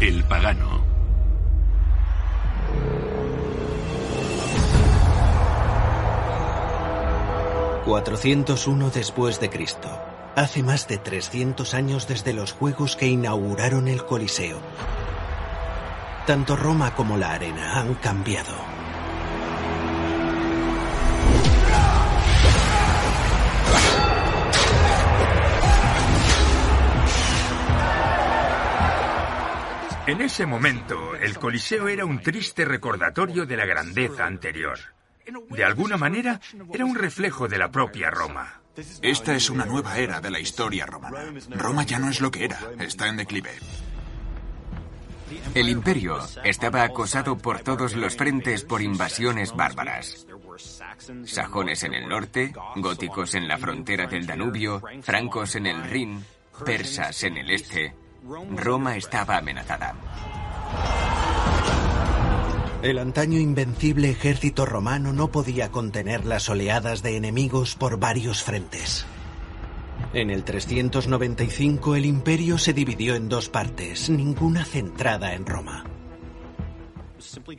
El pagano. ...401 después de Cristo. Hace más de 300 años desde los Juegos que inauguraron el Coliseo. Tanto Roma como la arena han cambiado. En ese momento, el Coliseo era un triste recordatorio de la grandeza anterior. De alguna manera, era un reflejo de la propia Roma. Esta es una nueva era de la historia romana. Roma ya no es lo que era, está en declive. El imperio estaba acosado por todos los frentes por invasiones bárbaras. Sajones en el norte, góticos en la frontera del Danubio, francos en el Rin, persas en el este. Roma estaba amenazada. El antaño invencible ejército romano no podía contener las oleadas de enemigos por varios frentes. En el 395 el imperio se dividió en dos partes, ninguna centrada en Roma.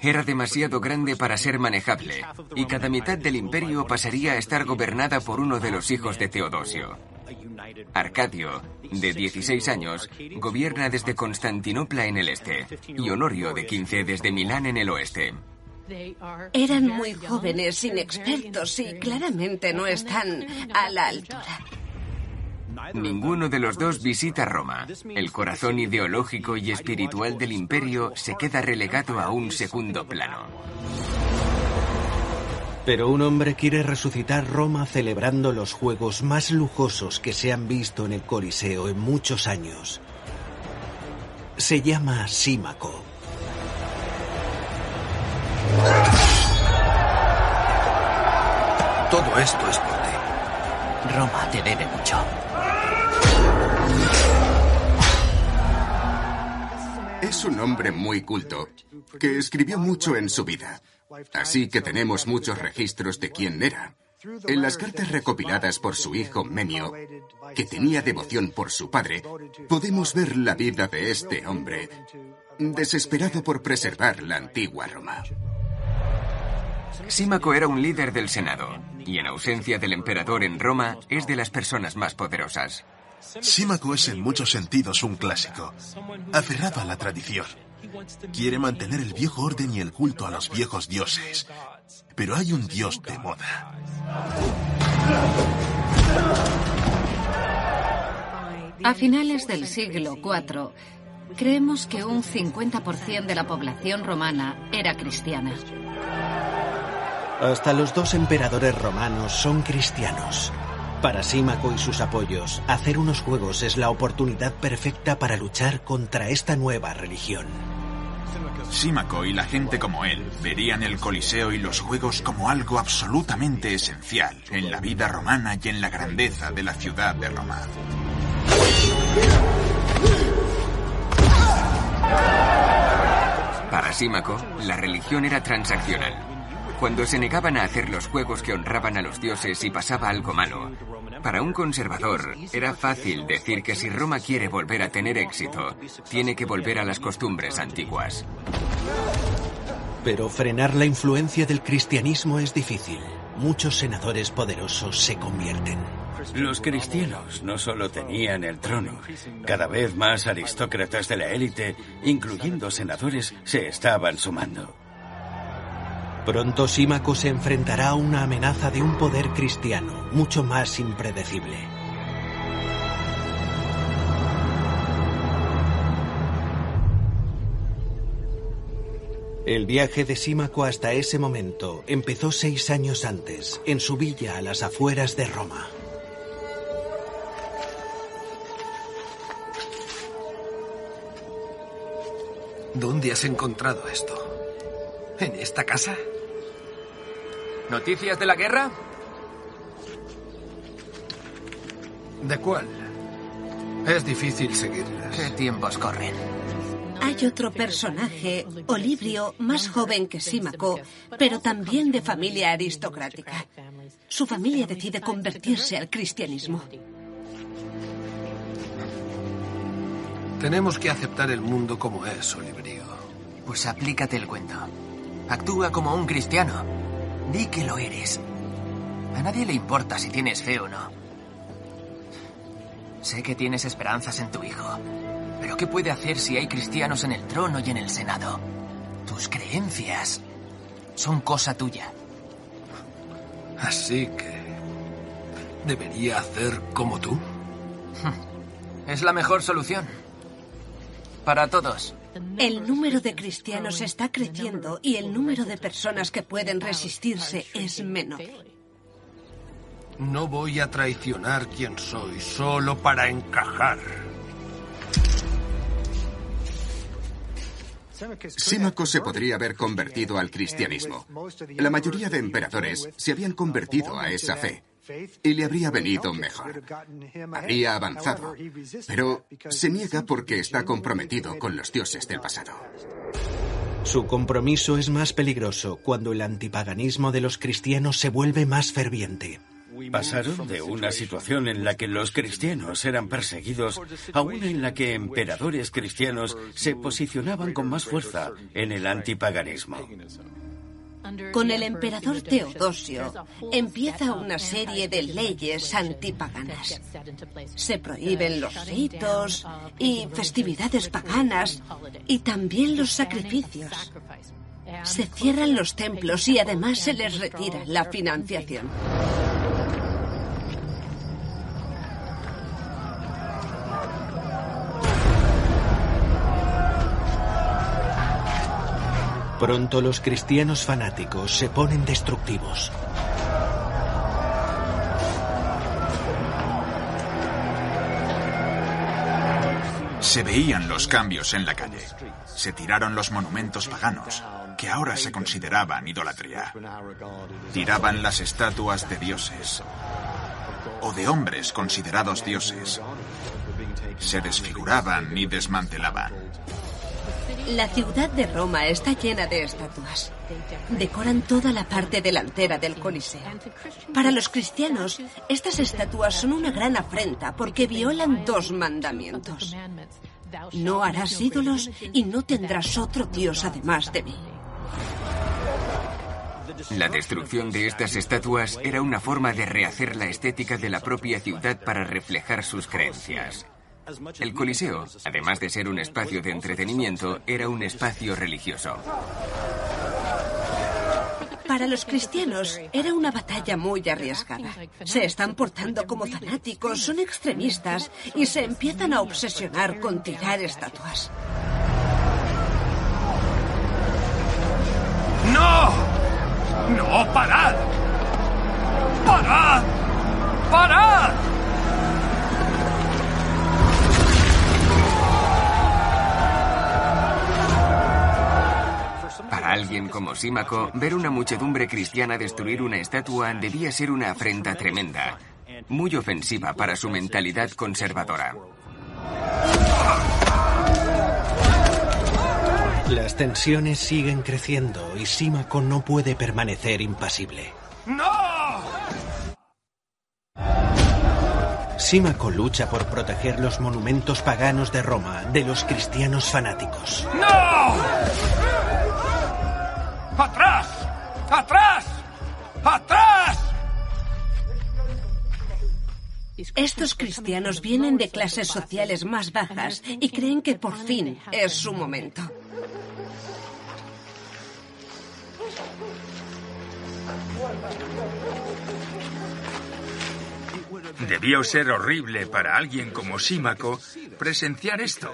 Era demasiado grande para ser manejable, y cada mitad del imperio pasaría a estar gobernada por uno de los hijos de Teodosio. Arcadio, de 16 años, gobierna desde Constantinopla en el este y Honorio, de 15, desde Milán en el oeste. Eran muy jóvenes, inexpertos y claramente no están a la altura. Ninguno de los dos visita Roma. El corazón ideológico y espiritual del imperio se queda relegado a un segundo plano. Pero un hombre quiere resucitar Roma celebrando los juegos más lujosos que se han visto en el Coliseo en muchos años. Se llama Símaco. Todo esto es. Roma te debe mucho. Es un hombre muy culto, que escribió mucho en su vida. Así que tenemos muchos registros de quién era. En las cartas recopiladas por su hijo Menio, que tenía devoción por su padre, podemos ver la vida de este hombre, desesperado por preservar la antigua Roma. Símaco era un líder del Senado, y en ausencia del emperador en Roma, es de las personas más poderosas. Símaco es en muchos sentidos un clásico, aferrado a la tradición. Quiere mantener el viejo orden y el culto a los viejos dioses. Pero hay un dios de moda. A finales del siglo IV, creemos que un 50% de la población romana era cristiana. Hasta los dos emperadores romanos son cristianos. Para Símaco y sus apoyos, hacer unos juegos es la oportunidad perfecta para luchar contra esta nueva religión. Símaco y la gente como él verían el Coliseo y los Juegos como algo absolutamente esencial en la vida romana y en la grandeza de la ciudad de Roma. Para Símaco, la religión era transaccional. Cuando se negaban a hacer los juegos que honraban a los dioses y pasaba algo malo, para un conservador era fácil decir que si Roma quiere volver a tener éxito, tiene que volver a las costumbres antiguas. Pero frenar la influencia del cristianismo es difícil. Muchos senadores poderosos se convierten. Los cristianos no solo tenían el trono, cada vez más aristócratas de la élite, incluyendo senadores, se estaban sumando. Pronto Símaco se enfrentará a una amenaza de un poder cristiano mucho más impredecible. El viaje de Símaco hasta ese momento empezó seis años antes, en su villa a las afueras de Roma. ¿Dónde has encontrado esto? ¿En esta casa? ¿Noticias de la guerra? ¿De cuál? Es difícil seguirlas. ¿Qué tiempos corren? Hay otro personaje, Olibrio, más joven que Símaco, pero también de familia aristocrática. Su familia decide convertirse al cristianismo. Tenemos que aceptar el mundo como es, Olibrio. Pues aplícate el cuento. Actúa como un cristiano. Di que lo eres. A nadie le importa si tienes fe o no. Sé que tienes esperanzas en tu hijo. Pero ¿qué puede hacer si hay cristianos en el trono y en el Senado? Tus creencias son cosa tuya. Así que... ¿Debería hacer como tú? Es la mejor solución. Para todos. El número de cristianos está creciendo y el número de personas que pueden resistirse es menor. No voy a traicionar quién soy solo para encajar. Símaco se podría haber convertido al cristianismo. La mayoría de emperadores se habían convertido a esa fe y le habría venido mejor. Habría avanzado, pero se niega porque está comprometido con los dioses del pasado. Su compromiso es más peligroso cuando el antipaganismo de los cristianos se vuelve más ferviente. Pasaron de una situación en la que los cristianos eran perseguidos a una en la que emperadores cristianos se posicionaban con más fuerza en el antipaganismo. Con el emperador Teodosio empieza una serie de leyes antipaganas. Se prohíben los ritos y festividades paganas y también los sacrificios. Se cierran los templos y además se les retira la financiación. Pronto los cristianos fanáticos se ponen destructivos. Se veían los cambios en la calle. Se tiraron los monumentos paganos, que ahora se consideraban idolatría. Tiraban las estatuas de dioses o de hombres considerados dioses. Se desfiguraban y desmantelaban. La ciudad de Roma está llena de estatuas. Decoran toda la parte delantera del Coliseo. Para los cristianos, estas estatuas son una gran afrenta porque violan dos mandamientos. No harás ídolos y no tendrás otro Dios además de mí. La destrucción de estas estatuas era una forma de rehacer la estética de la propia ciudad para reflejar sus creencias. El Coliseo, además de ser un espacio de entretenimiento, era un espacio religioso. Para los cristianos era una batalla muy arriesgada. Se están portando como fanáticos, son extremistas y se empiezan a obsesionar con tirar estatuas. ¡No! ¡No, parad! ¡Parad! ¡Parad! Para alguien como Símaco, ver una muchedumbre cristiana destruir una estatua debía ser una afrenta tremenda, muy ofensiva para su mentalidad conservadora. Las tensiones siguen creciendo y Símaco no puede permanecer impasible. ¡No! Símaco lucha por proteger los monumentos paganos de Roma de los cristianos fanáticos. ¡No! ¡Atrás! ¡Atrás! ¡Atrás! Estos cristianos vienen de clases sociales más bajas y creen que por fin es su momento. Debió ser horrible para alguien como Símaco presenciar esto,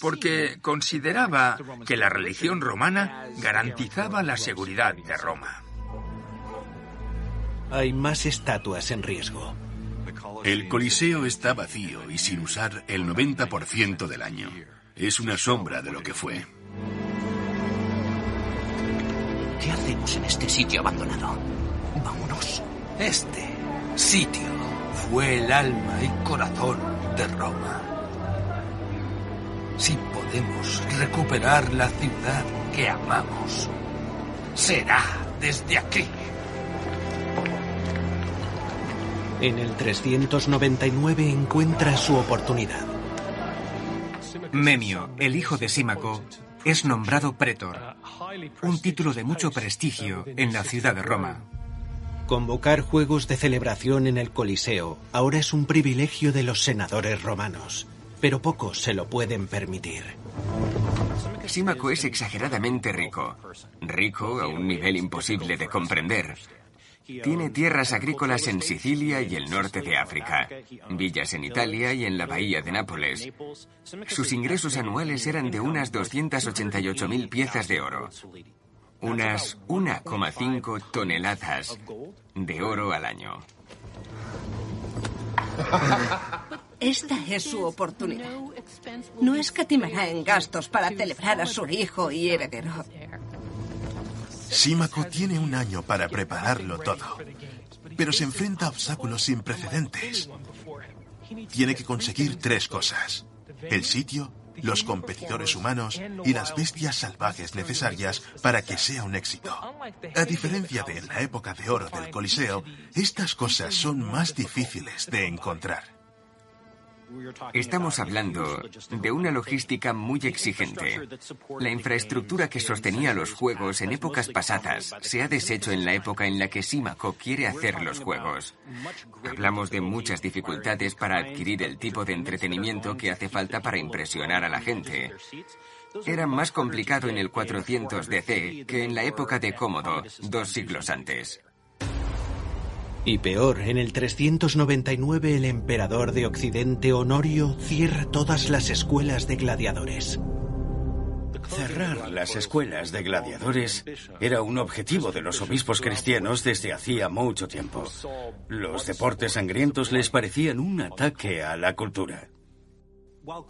porque consideraba que la religión romana garantizaba la seguridad de Roma. Hay más estatuas en riesgo. El Coliseo está vacío y sin usar el 90% del año. Es una sombra de lo que fue. ¿Qué hacemos en este sitio abandonado? Vámonos. Este sitio fue el alma y corazón de Roma. Si podemos recuperar la ciudad que amamos, será desde aquí. En el 399 encuentra su oportunidad. Memio, el hijo de Símaco, es nombrado pretor, un título de mucho prestigio en la ciudad de Roma. Convocar juegos de celebración en el Coliseo ahora es un privilegio de los senadores romanos, pero pocos se lo pueden permitir. Símaco es exageradamente rico, rico a un nivel imposible de comprender. Tiene tierras agrícolas en Sicilia y el norte de África, villas en Italia y en la bahía de Nápoles. Sus ingresos anuales eran de unas 288.000 piezas de oro, unas 1,5 toneladas de oro al año. Esta es su oportunidad. No escatimará en gastos para celebrar a su hijo y heredero. Símaco tiene un año para prepararlo todo, pero se enfrenta a obstáculos sin precedentes. Tiene que conseguir tres cosas. El sitio, los competidores humanos y las bestias salvajes necesarias para que sea un éxito. A diferencia de en la época de oro del Coliseo, estas cosas son más difíciles de encontrar. Estamos hablando de una logística muy exigente. La infraestructura que sostenía los juegos en épocas pasadas se ha deshecho en la época en la que Símaco quiere hacer los juegos. Hablamos de muchas dificultades para adquirir el tipo de entretenimiento que hace falta para impresionar a la gente. Era más complicado en el 400 DC que en la época de Cómodo, dos siglos antes. Y peor, en el 399 el emperador de Occidente Honorio cierra todas las escuelas de gladiadores. Cerrar las escuelas de gladiadores era un objetivo de los obispos cristianos desde hacía mucho tiempo. Los deportes sangrientos les parecían un ataque a la cultura.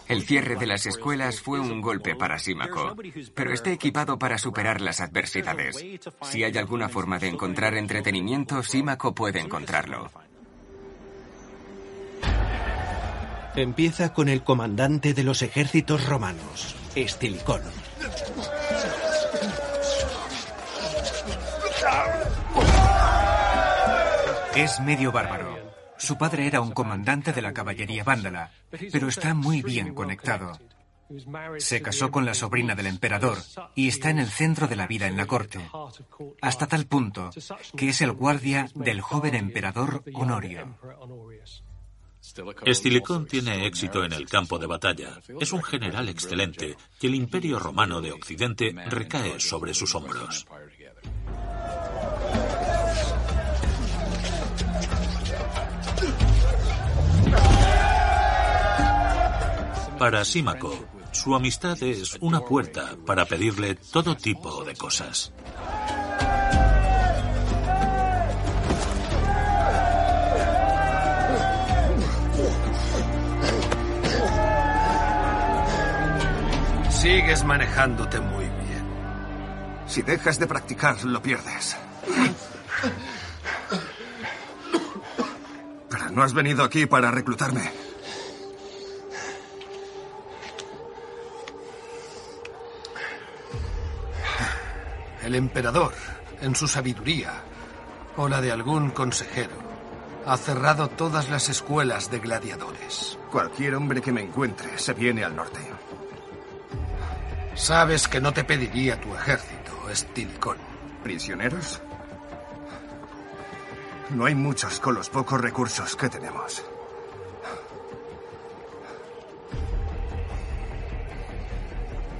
El cierre de las escuelas fue un golpe para Símaco, pero está equipado para superar las adversidades. Si hay alguna forma de encontrar entretenimiento, Símaco puede encontrarlo. Empieza con el comandante de los ejércitos romanos, Estilicón. Es medio bárbaro. Su padre era un comandante de la caballería vándala, pero está muy bien conectado. Se casó con la sobrina del emperador y está en el centro de la vida en la corte, hasta tal punto que es el guardia del joven emperador Honorio. Estilicón tiene éxito en el campo de batalla. Es un general excelente y el imperio romano de Occidente recae sobre sus hombros. Para Símaco, su amistad es una puerta para pedirle todo tipo de cosas. Sigues manejándote muy bien. Si dejas de practicar, lo pierdes. Pero no has venido aquí para reclutarme. El emperador, en su sabiduría, o la de algún consejero, ha cerrado todas las escuelas de gladiadores. Cualquier hombre que me encuentre se viene al norte. Sabes que no te pediría tu ejército, Estilicón. ¿Prisioneros? No hay muchos con los pocos recursos que tenemos.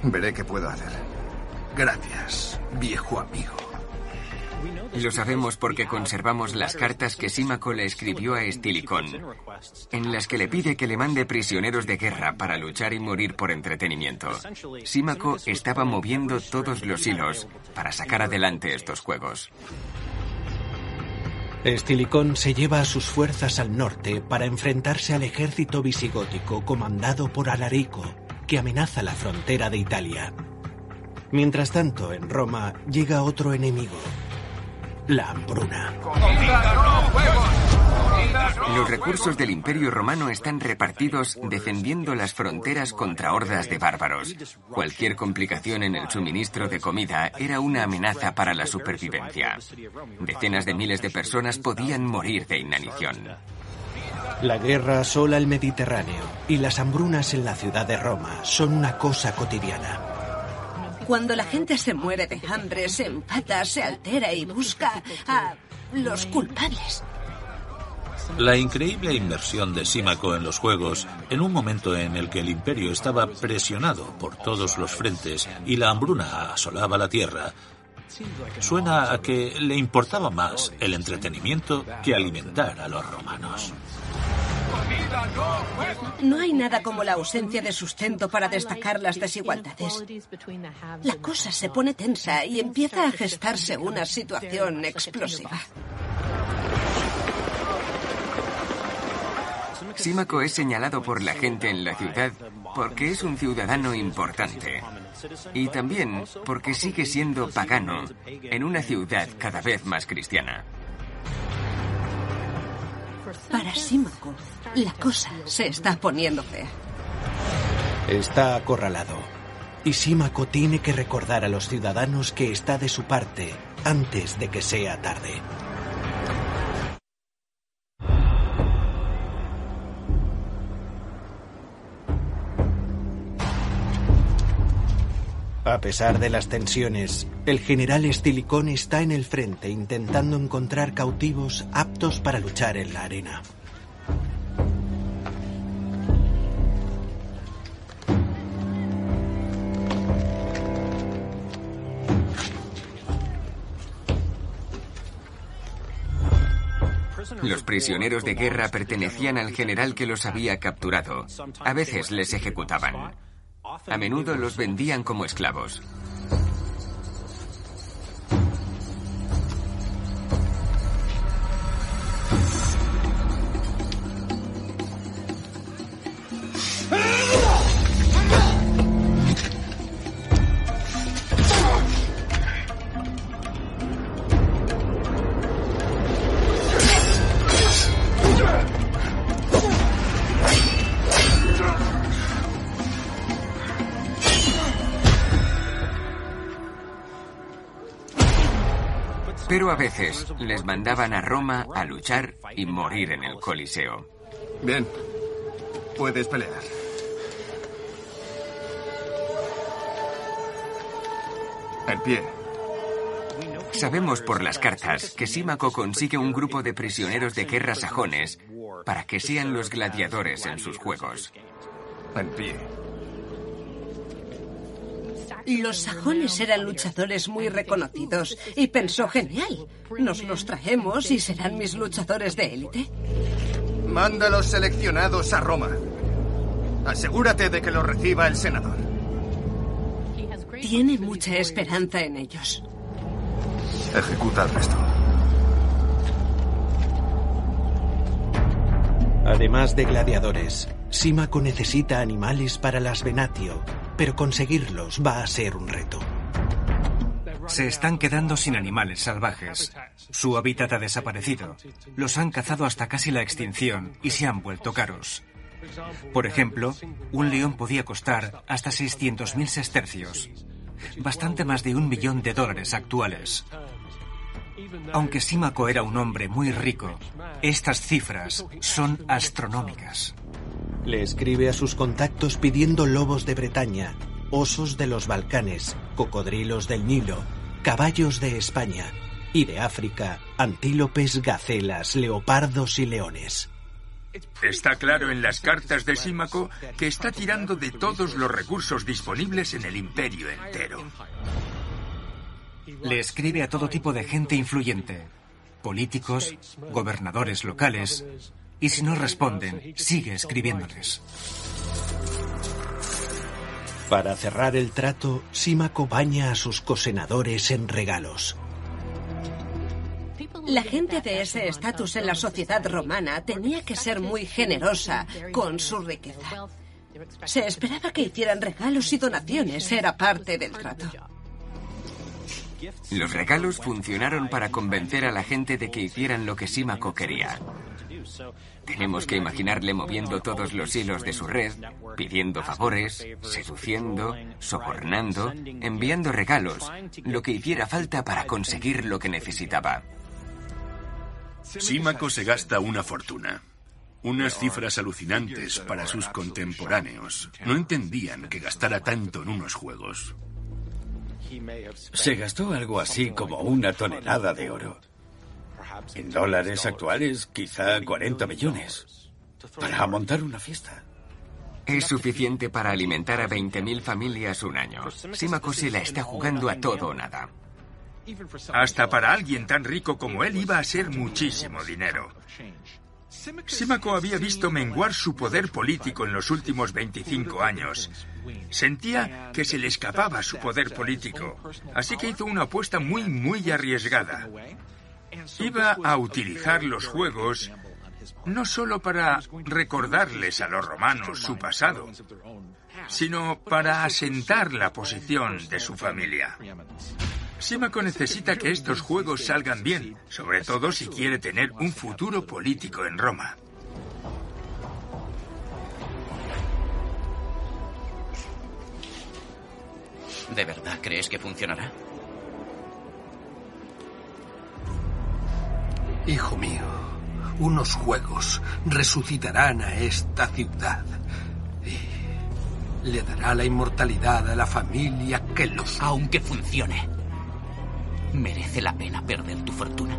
Veré qué puedo hacer. Gracias, viejo amigo. Lo sabemos porque conservamos las cartas que Símaco le escribió a Estilicón, en las que le pide que le mande prisioneros de guerra para luchar y morir por entretenimiento. Símaco estaba moviendo todos los hilos para sacar adelante estos juegos. Estilicón se lleva a sus fuerzas al norte para enfrentarse al ejército visigótico comandado por Alarico, que amenaza la frontera de Italia. Mientras tanto, en Roma llega otro enemigo, la hambruna. Los recursos del Imperio Romano están repartidos defendiendo las fronteras contra hordas de bárbaros. Cualquier complicación en el suministro de comida era una amenaza para la supervivencia. Decenas de miles de personas podían morir de inanición. La guerra asola el Mediterráneo y las hambrunas en la ciudad de Roma son una cosa cotidiana. Cuando la gente se muere de hambre, se empata, se altera y busca a los culpables. La increíble inmersión de Símaco en los Juegos, en un momento en el que el imperio estaba presionado por todos los frentes y la hambruna asolaba la tierra, suena a que le importaba más el entretenimiento que alimentar a los romanos. No hay nada como la ausencia de sustento para destacar las desigualdades. La cosa se pone tensa y empieza a gestarse una situación explosiva. Símaco es señalado por la gente en la ciudad porque es un ciudadano importante. Y también porque sigue siendo pagano en una ciudad cada vez más cristiana. Para Símaco, la cosa se está poniendo fea. Está acorralado. Y Símaco tiene que recordar a los ciudadanos que está de su parte antes de que sea tarde. A pesar de las tensiones, el general Estilicón está en el frente intentando encontrar cautivos aptos para luchar en la arena. Los prisioneros de guerra pertenecían al general que los había capturado. A veces les ejecutaban. A menudo los vendían como esclavos. Pero a veces les mandaban a Roma a luchar y morir en el Coliseo. Bien, puedes pelear. En pie. Sabemos por las cartas que Símaco consigue un grupo de prisioneros de guerra sajones para que sean los gladiadores en sus juegos. En pie. Los sajones eran luchadores muy reconocidos y pensó, genial, nos los traemos y serán mis luchadores de élite. Manda los seleccionados a Roma. Asegúrate de que los reciba el senador. Tiene mucha esperanza en ellos. Ejecuta el resto. Además de gladiadores, Símaco necesita animales para las venatio, pero conseguirlos va a ser un reto. Se están quedando sin animales salvajes. Su hábitat ha desaparecido. Los han cazado hasta casi la extinción y se han vuelto caros. Por ejemplo, un león podía costar hasta 600.000 sestercios, bastante más de un millón de dólares actuales. Aunque Símaco era un hombre muy rico, estas cifras son astronómicas. Le escribe a sus contactos pidiendo lobos de Bretaña, osos de los Balcanes, cocodrilos del Nilo, caballos de España y de África, antílopes, gacelas, leopardos y leones. Está claro en las cartas de Símaco que está tirando de todos los recursos disponibles en el imperio entero. Le escribe a todo tipo de gente influyente, políticos, gobernadores locales, y si no responden, sigue escribiéndoles. Para cerrar el trato, Símaco baña a sus cosenadores en regalos. La gente de ese estatus en la sociedad romana tenía que ser muy generosa con su riqueza. Se esperaba que hicieran regalos y donaciones, era parte del trato. Los regalos funcionaron para convencer a la gente de que hicieran lo que Símaco quería. Tenemos que imaginarle moviendo todos los hilos de su red, pidiendo favores, seduciendo, sobornando, enviando regalos, lo que hiciera falta para conseguir lo que necesitaba. Símaco se gasta una fortuna. Unas cifras alucinantes para sus contemporáneos. No entendían que gastara tanto en unos juegos. Se gastó algo así como una tonelada de oro. En dólares actuales, quizá 40 millones. Para montar una fiesta. Es suficiente para alimentar a 20.000 familias un año. Símaco se la está jugando a todo o nada. Hasta para alguien tan rico como él iba a ser muchísimo dinero. Símaco había visto menguar su poder político en los últimos 25 años. Sentía que se le escapaba su poder político, así que hizo una apuesta muy, muy arriesgada. Iba a utilizar los juegos no solo para recordarles a los romanos su pasado, sino para asentar la posición de su familia. Símaco necesita que estos juegos salgan bien, sobre todo si quiere tener un futuro político en Roma. ¿De verdad crees que funcionará? Hijo mío, unos juegos resucitarán a esta ciudad y le dará la inmortalidad a la familia que los... Aunque funcione, merece la pena perder tu fortuna.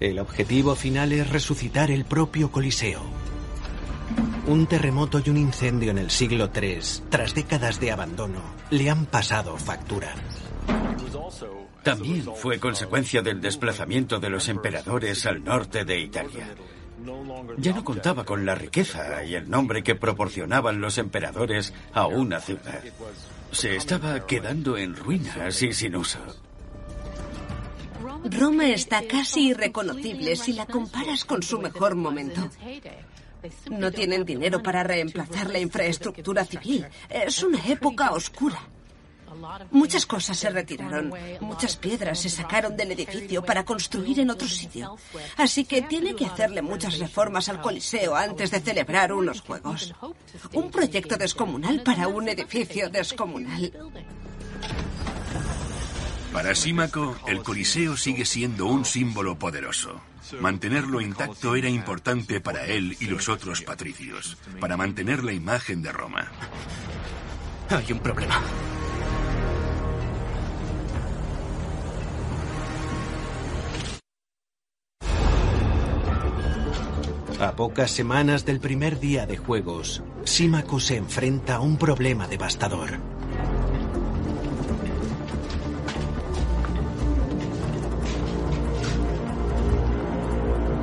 El objetivo final es resucitar el propio Coliseo. Un terremoto y un incendio en el siglo III, tras décadas de abandono, le han pasado factura. También fue consecuencia del desplazamiento de los emperadores al norte de Italia. Ya no contaba con la riqueza y el nombre que proporcionaban los emperadores a una ciudad. Se estaba quedando en ruinas y sin uso. Roma está casi irreconocible si la comparas con su mejor momento. No tienen dinero para reemplazar la infraestructura civil. Es una época oscura. Muchas cosas se retiraron, muchas piedras se sacaron del edificio para construir en otro sitio. Así que tiene que hacerle muchas reformas al Coliseo antes de celebrar unos juegos. Un proyecto descomunal para un edificio descomunal. Para Símaco, el Coliseo sigue siendo un símbolo poderoso. Mantenerlo intacto era importante para él y los otros patricios, para mantener la imagen de Roma. Hay un problema. A pocas semanas del primer día de juegos, Símaco se enfrenta a un problema devastador.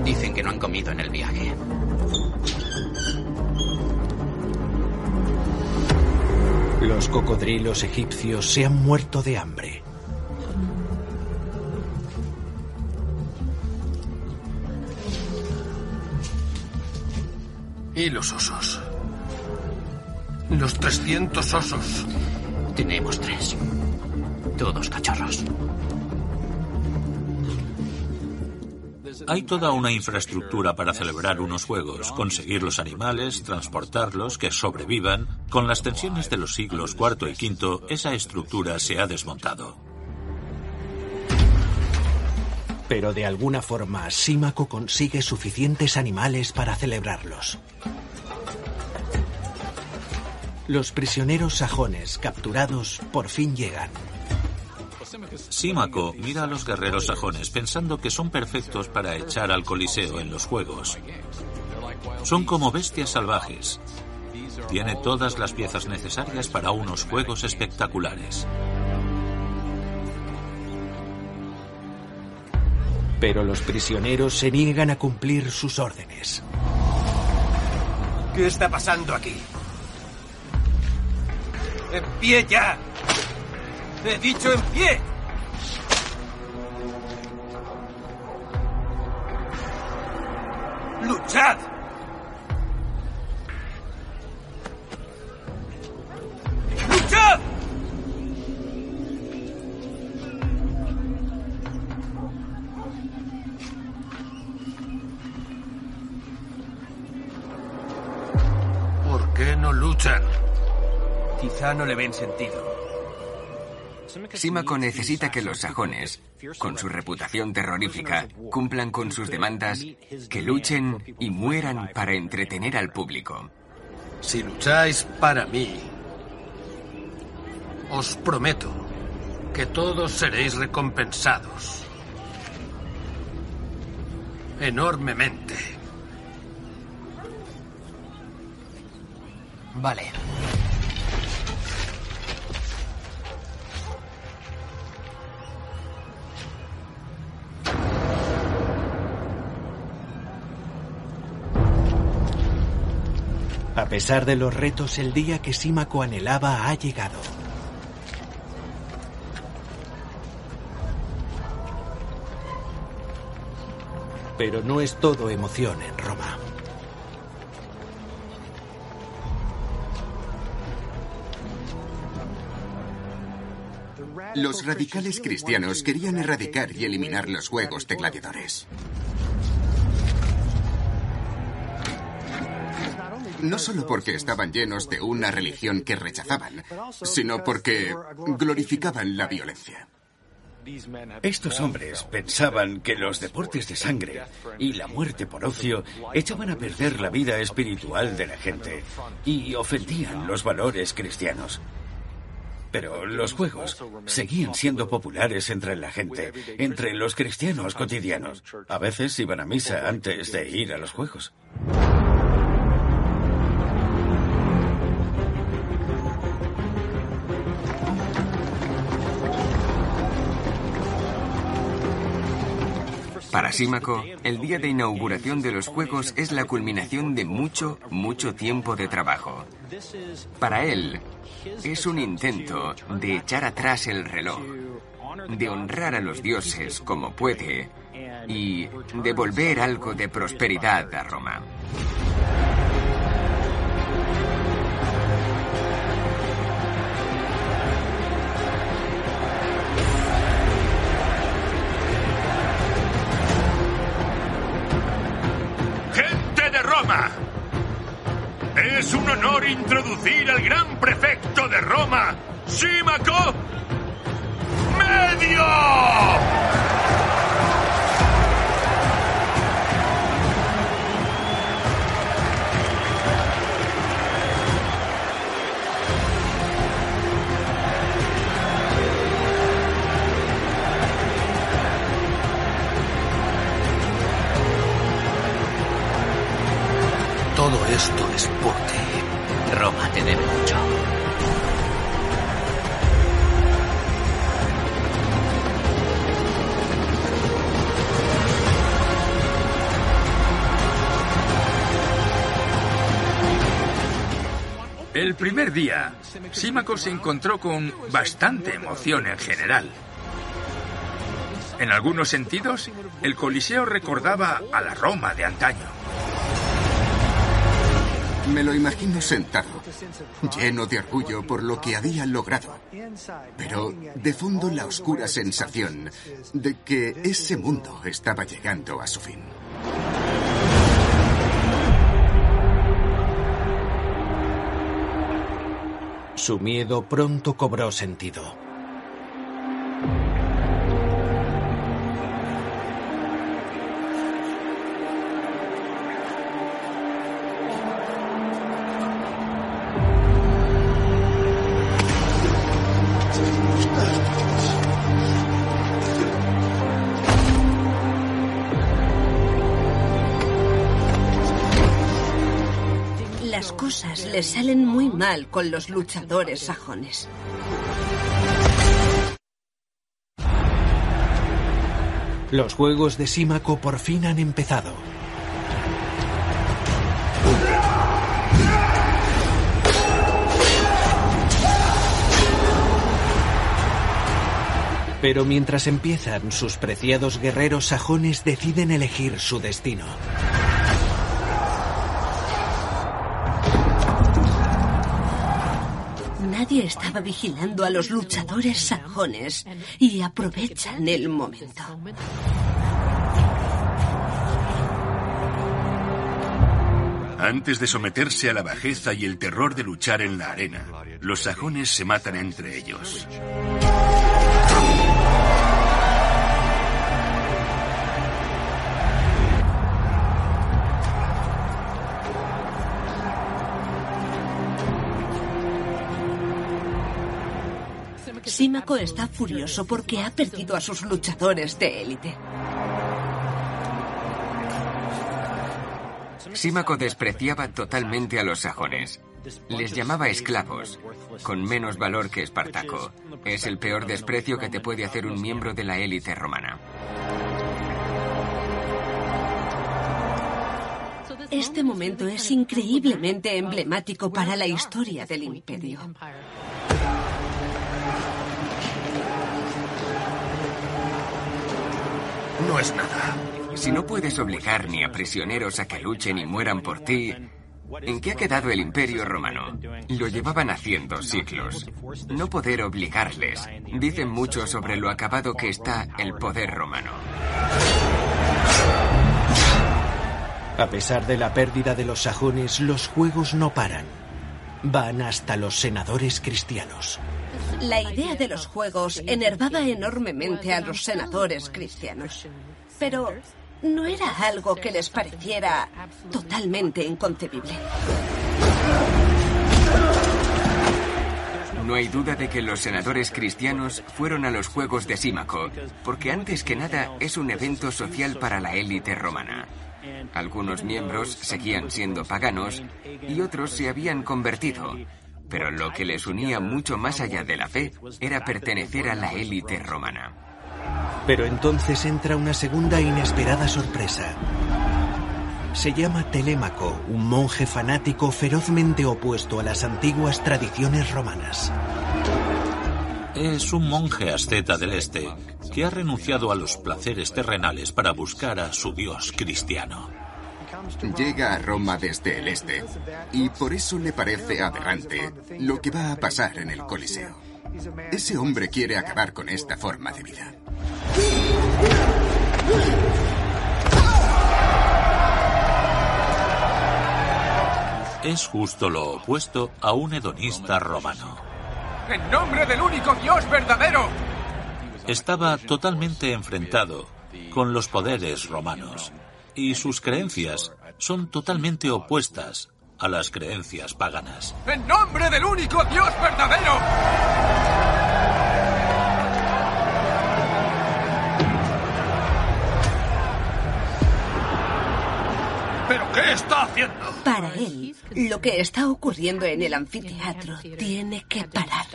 Dicen que no han comido en el viaje. Los cocodrilos egipcios se han muerto de hambre. ¿Y los osos? Los 300 osos. Tenemos tres. Todos cachorros. Hay toda una infraestructura para celebrar unos juegos, conseguir los animales, transportarlos, que sobrevivan. Con las tensiones de los siglos IV y V, esa estructura se ha desmontado. Pero de alguna forma, Símaco consigue suficientes animales para celebrarlos. Los prisioneros sajones capturados por fin llegan. Símaco mira a los guerreros sajones pensando que son perfectos para echar al Coliseo en los juegos. Son como bestias salvajes. Tiene todas las piezas necesarias para unos juegos espectaculares. Pero los prisioneros se niegan a cumplir sus órdenes. ¿Qué está pasando aquí? ¡En pie ya! ¡He dicho en pie! ¡Luchad! No le ven sentido. Símaco necesita que los sajones, con su reputación terrorífica, cumplan con sus demandas, que luchen y mueran para entretener al público. Si lucháis para mí, os prometo que todos seréis recompensados. Enormemente. Vale. A pesar de los retos, el día que Símaco anhelaba ha llegado. Pero no es todo emoción en Roma. Los radicales cristianos querían erradicar y eliminar los juegos de gladiadores. No solo porque estaban llenos de una religión que rechazaban, sino porque glorificaban la violencia. Estos hombres pensaban que los deportes de sangre y la muerte por ocio echaban a perder la vida espiritual de la gente y ofendían los valores cristianos. Pero los juegos seguían siendo populares entre la gente, entre los cristianos cotidianos. A veces iban a misa antes de ir a los juegos. Para Símaco, el día de inauguración de los Juegos es la culminación de mucho, mucho tiempo de trabajo. Para él, es un intento de echar atrás el reloj, de honrar a los dioses como puede y devolver algo de prosperidad a Roma. Introducir al gran prefecto de Roma, Símaco Medio. Todo esto es por debe mucho. El primer día, Símaco se encontró con bastante emoción en general. En algunos sentidos, el Coliseo recordaba a la Roma de antaño. Me lo imagino sentado, lleno de orgullo por lo que había logrado. Pero de fondo la oscura sensación de que ese mundo estaba llegando a su fin. Su miedo pronto cobró sentido. Cosas le salen muy mal con los luchadores sajones. Los juegos de Símaco por fin han empezado. Pero mientras empiezan, sus preciados guerreros sajones deciden elegir su destino. Nadie estaba vigilando a los luchadores sajones y aprovechan el momento. Antes de someterse a la bajeza y el terror de luchar en la arena, los sajones se matan entre ellos. Símaco está furioso porque ha perdido a sus luchadores de élite. Símaco despreciaba totalmente a los sajones. Les llamaba esclavos, con menos valor que Espartaco. Es el peor desprecio que te puede hacer un miembro de la élite romana. Este momento es increíblemente emblemático para la historia del imperio. No es nada. Si no puedes obligar ni a prisioneros a que luchen y mueran por ti, ¿en qué ha quedado el imperio romano? Lo llevaban haciendo siglos. No poder obligarles dice mucho sobre lo acabado que está el poder romano. A pesar de la pérdida de los sajones, los juegos no paran. Van hasta los senadores cristianos. La idea de los juegos enervaba enormemente a los senadores cristianos. Pero no era algo que les pareciera totalmente inconcebible. No hay duda de que los senadores cristianos fueron a los Juegos de Símaco, porque antes que nada es un evento social para la élite romana. Algunos miembros seguían siendo paganos y otros se habían convertido, pero lo que les unía mucho más allá de la fe era pertenecer a la élite romana. Pero entonces entra una segunda inesperada sorpresa. Se llama Telémaco, un monje fanático ferozmente opuesto a las antiguas tradiciones romanas. Es un monje asceta del este que ha renunciado a los placeres terrenales para buscar a su dios cristiano. Llega a Roma desde el este y por eso le parece aberrante lo que va a pasar en el Coliseo. Ese hombre quiere acabar con esta forma de vida. Es justo lo opuesto a un hedonista romano. ¡En nombre del único Dios verdadero! Estaba totalmente enfrentado con los poderes romanos y sus creencias son totalmente opuestas a las creencias paganas. ¡En nombre del único Dios verdadero! ¿Pero qué está haciendo? Para él, lo que está ocurriendo en el anfiteatro tiene que parar.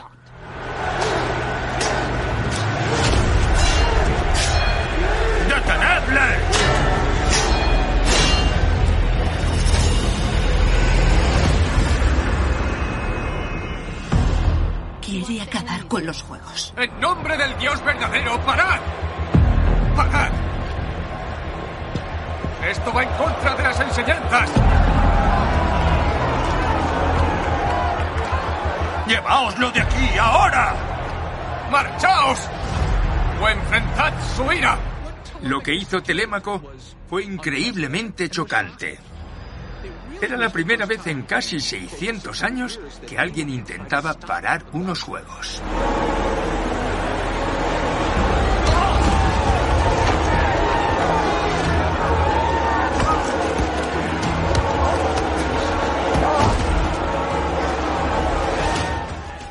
Quiere acabar con los juegos. ¡En nombre del Dios verdadero, parad! ¡Parad! Esto va en contra de las enseñanzas. ¡Llevaoslo de aquí ahora! ¡Marchaos! ¡O enfrentad su ira! Lo que hizo Telémaco fue increíblemente chocante. Era la primera vez en casi 600 años que alguien intentaba parar unos juegos.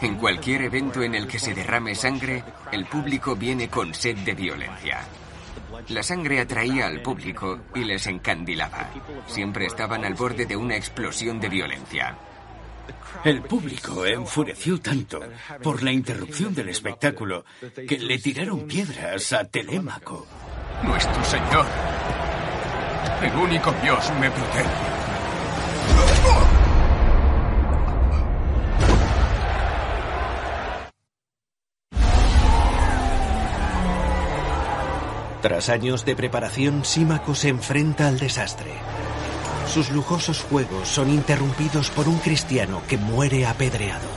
En cualquier evento en el que se derrame sangre, el público viene con sed de violencia. La sangre atraía al público y les encandilaba. Siempre estaban al borde de una explosión de violencia. El público enfureció tanto por la interrupción del espectáculo que le tiraron piedras a Telémaco. Nuestro Señor, el único Dios me protege. Tras años de preparación, Símaco se enfrenta al desastre. Sus lujosos juegos son interrumpidos por un cristiano que muere apedreado.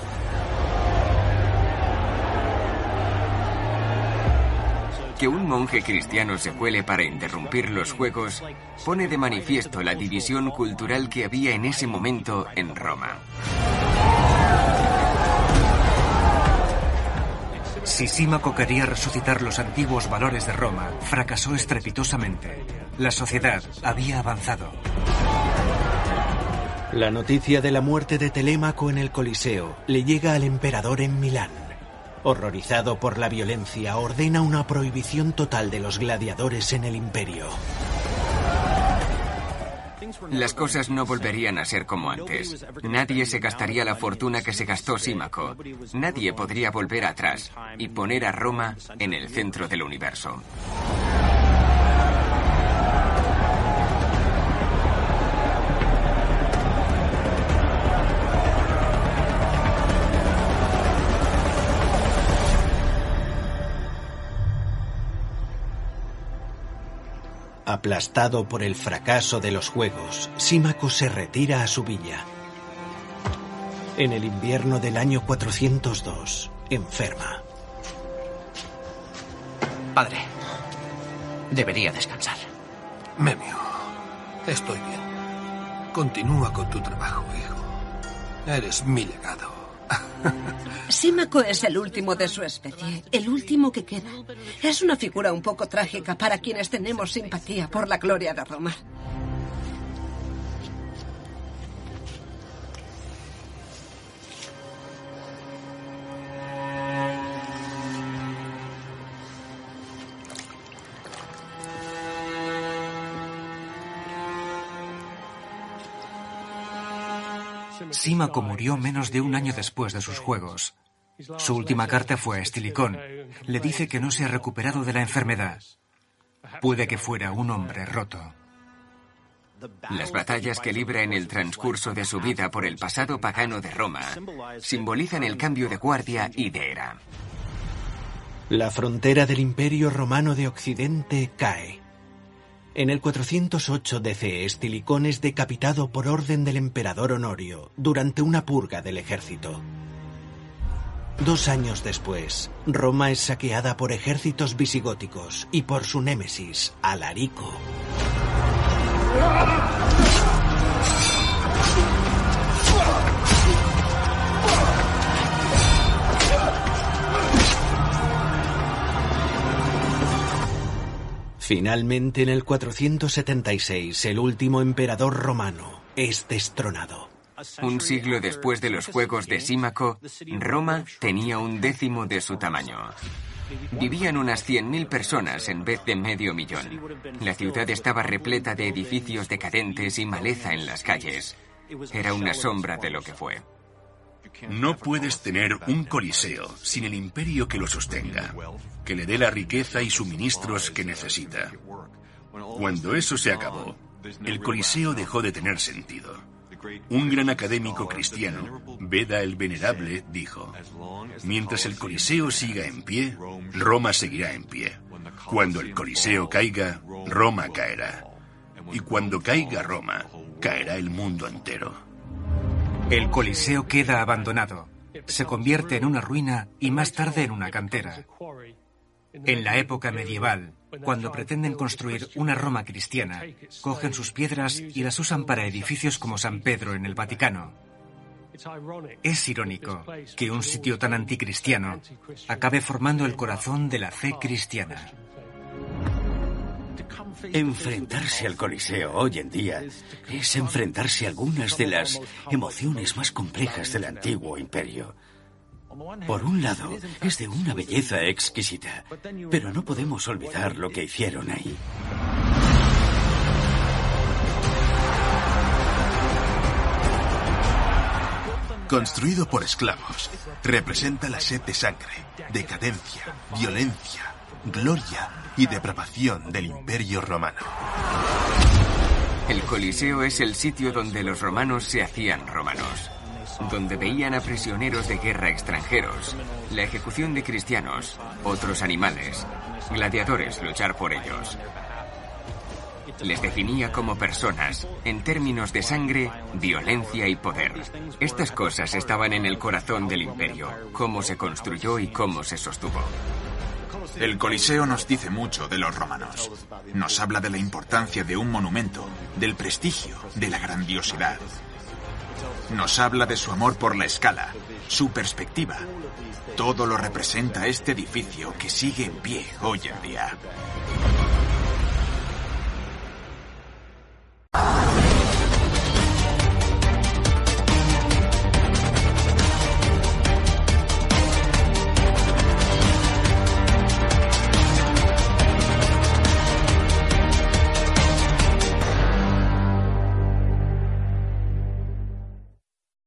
Que un monje cristiano se cuele para interrumpir los juegos pone de manifiesto la división cultural que había en ese momento en Roma. Si Símaco quería resucitar los antiguos valores de Roma, fracasó estrepitosamente. La sociedad había avanzado. La noticia de la muerte de Telémaco en el Coliseo le llega al emperador en Milán. Horrorizado por la violencia, ordena una prohibición total de los gladiadores en el imperio. Las cosas no volverían a ser como antes. Nadie se gastaría la fortuna que se gastó Símaco. Nadie podría volver atrás y poner a Roma en el centro del universo. Aplastado por el fracaso de los juegos, Símaco se retira a su villa. En el invierno del año 402, enferma. Padre, debería descansar. Memio, estoy bien. Continúa con tu trabajo, hijo. Eres mi legado. Símaco es el último de su especie, el último que queda. Es una figura un poco trágica para quienes tenemos simpatía por la gloria de Roma. Símaco murió menos de un año después de sus juegos. Su última carta fue a Estilicón. Le dice que no se ha recuperado de la enfermedad. Puede que fuera un hombre roto. Las batallas que libra en el transcurso de su vida por el pasado pagano de Roma simbolizan el cambio de guardia y de era. La frontera del Imperio Romano de Occidente cae. En el 408 DC, Estilicón es decapitado por orden del emperador Honorio durante una purga del ejército. Dos años después, Roma es saqueada por ejércitos visigóticos y por su némesis, Alarico. Finalmente, en el 476, el último emperador romano es destronado. Un siglo después de los Juegos de Símaco, Roma tenía un décimo de su tamaño. Vivían unas 100.000 personas en vez de medio millón. La ciudad estaba repleta de edificios decadentes y maleza en las calles. Era una sombra de lo que fue. No puedes tener un coliseo sin el imperio que lo sostenga, que le dé la riqueza y suministros que necesita. Cuando eso se acabó, el coliseo dejó de tener sentido. Un gran académico cristiano, Beda el Venerable, dijo, mientras el Coliseo siga en pie, Roma seguirá en pie. Cuando el Coliseo caiga, Roma caerá. Y cuando caiga Roma, caerá el mundo entero. El Coliseo queda abandonado. Se convierte en una ruina y más tarde en una cantera. En la época medieval, cuando pretenden construir una Roma cristiana, cogen sus piedras y las usan para edificios como San Pedro en el Vaticano. Es irónico que un sitio tan anticristiano acabe formando el corazón de la fe cristiana. Enfrentarse al Coliseo hoy en día es enfrentarse a algunas de las emociones más complejas del antiguo imperio. Por un lado, es de una belleza exquisita, pero no podemos olvidar lo que hicieron ahí. Construido por esclavos, representa la sed de sangre, decadencia, violencia, gloria y depravación del imperio romano. El Coliseo es el sitio donde los romanos se hacían romanos, donde veían a prisioneros de guerra extranjeros, la ejecución de cristianos, otros animales, gladiadores luchar por ellos. Les definía como personas, en términos de sangre, violencia y poder. Estas cosas estaban en el corazón del imperio, cómo se construyó y cómo se sostuvo. El Coliseo nos dice mucho de los romanos. Nos habla de la importancia de un monumento, del prestigio, de la grandiosidad. Nos habla de su amor por la escala, su perspectiva. Todo lo representa este edificio que sigue en pie hoy en día.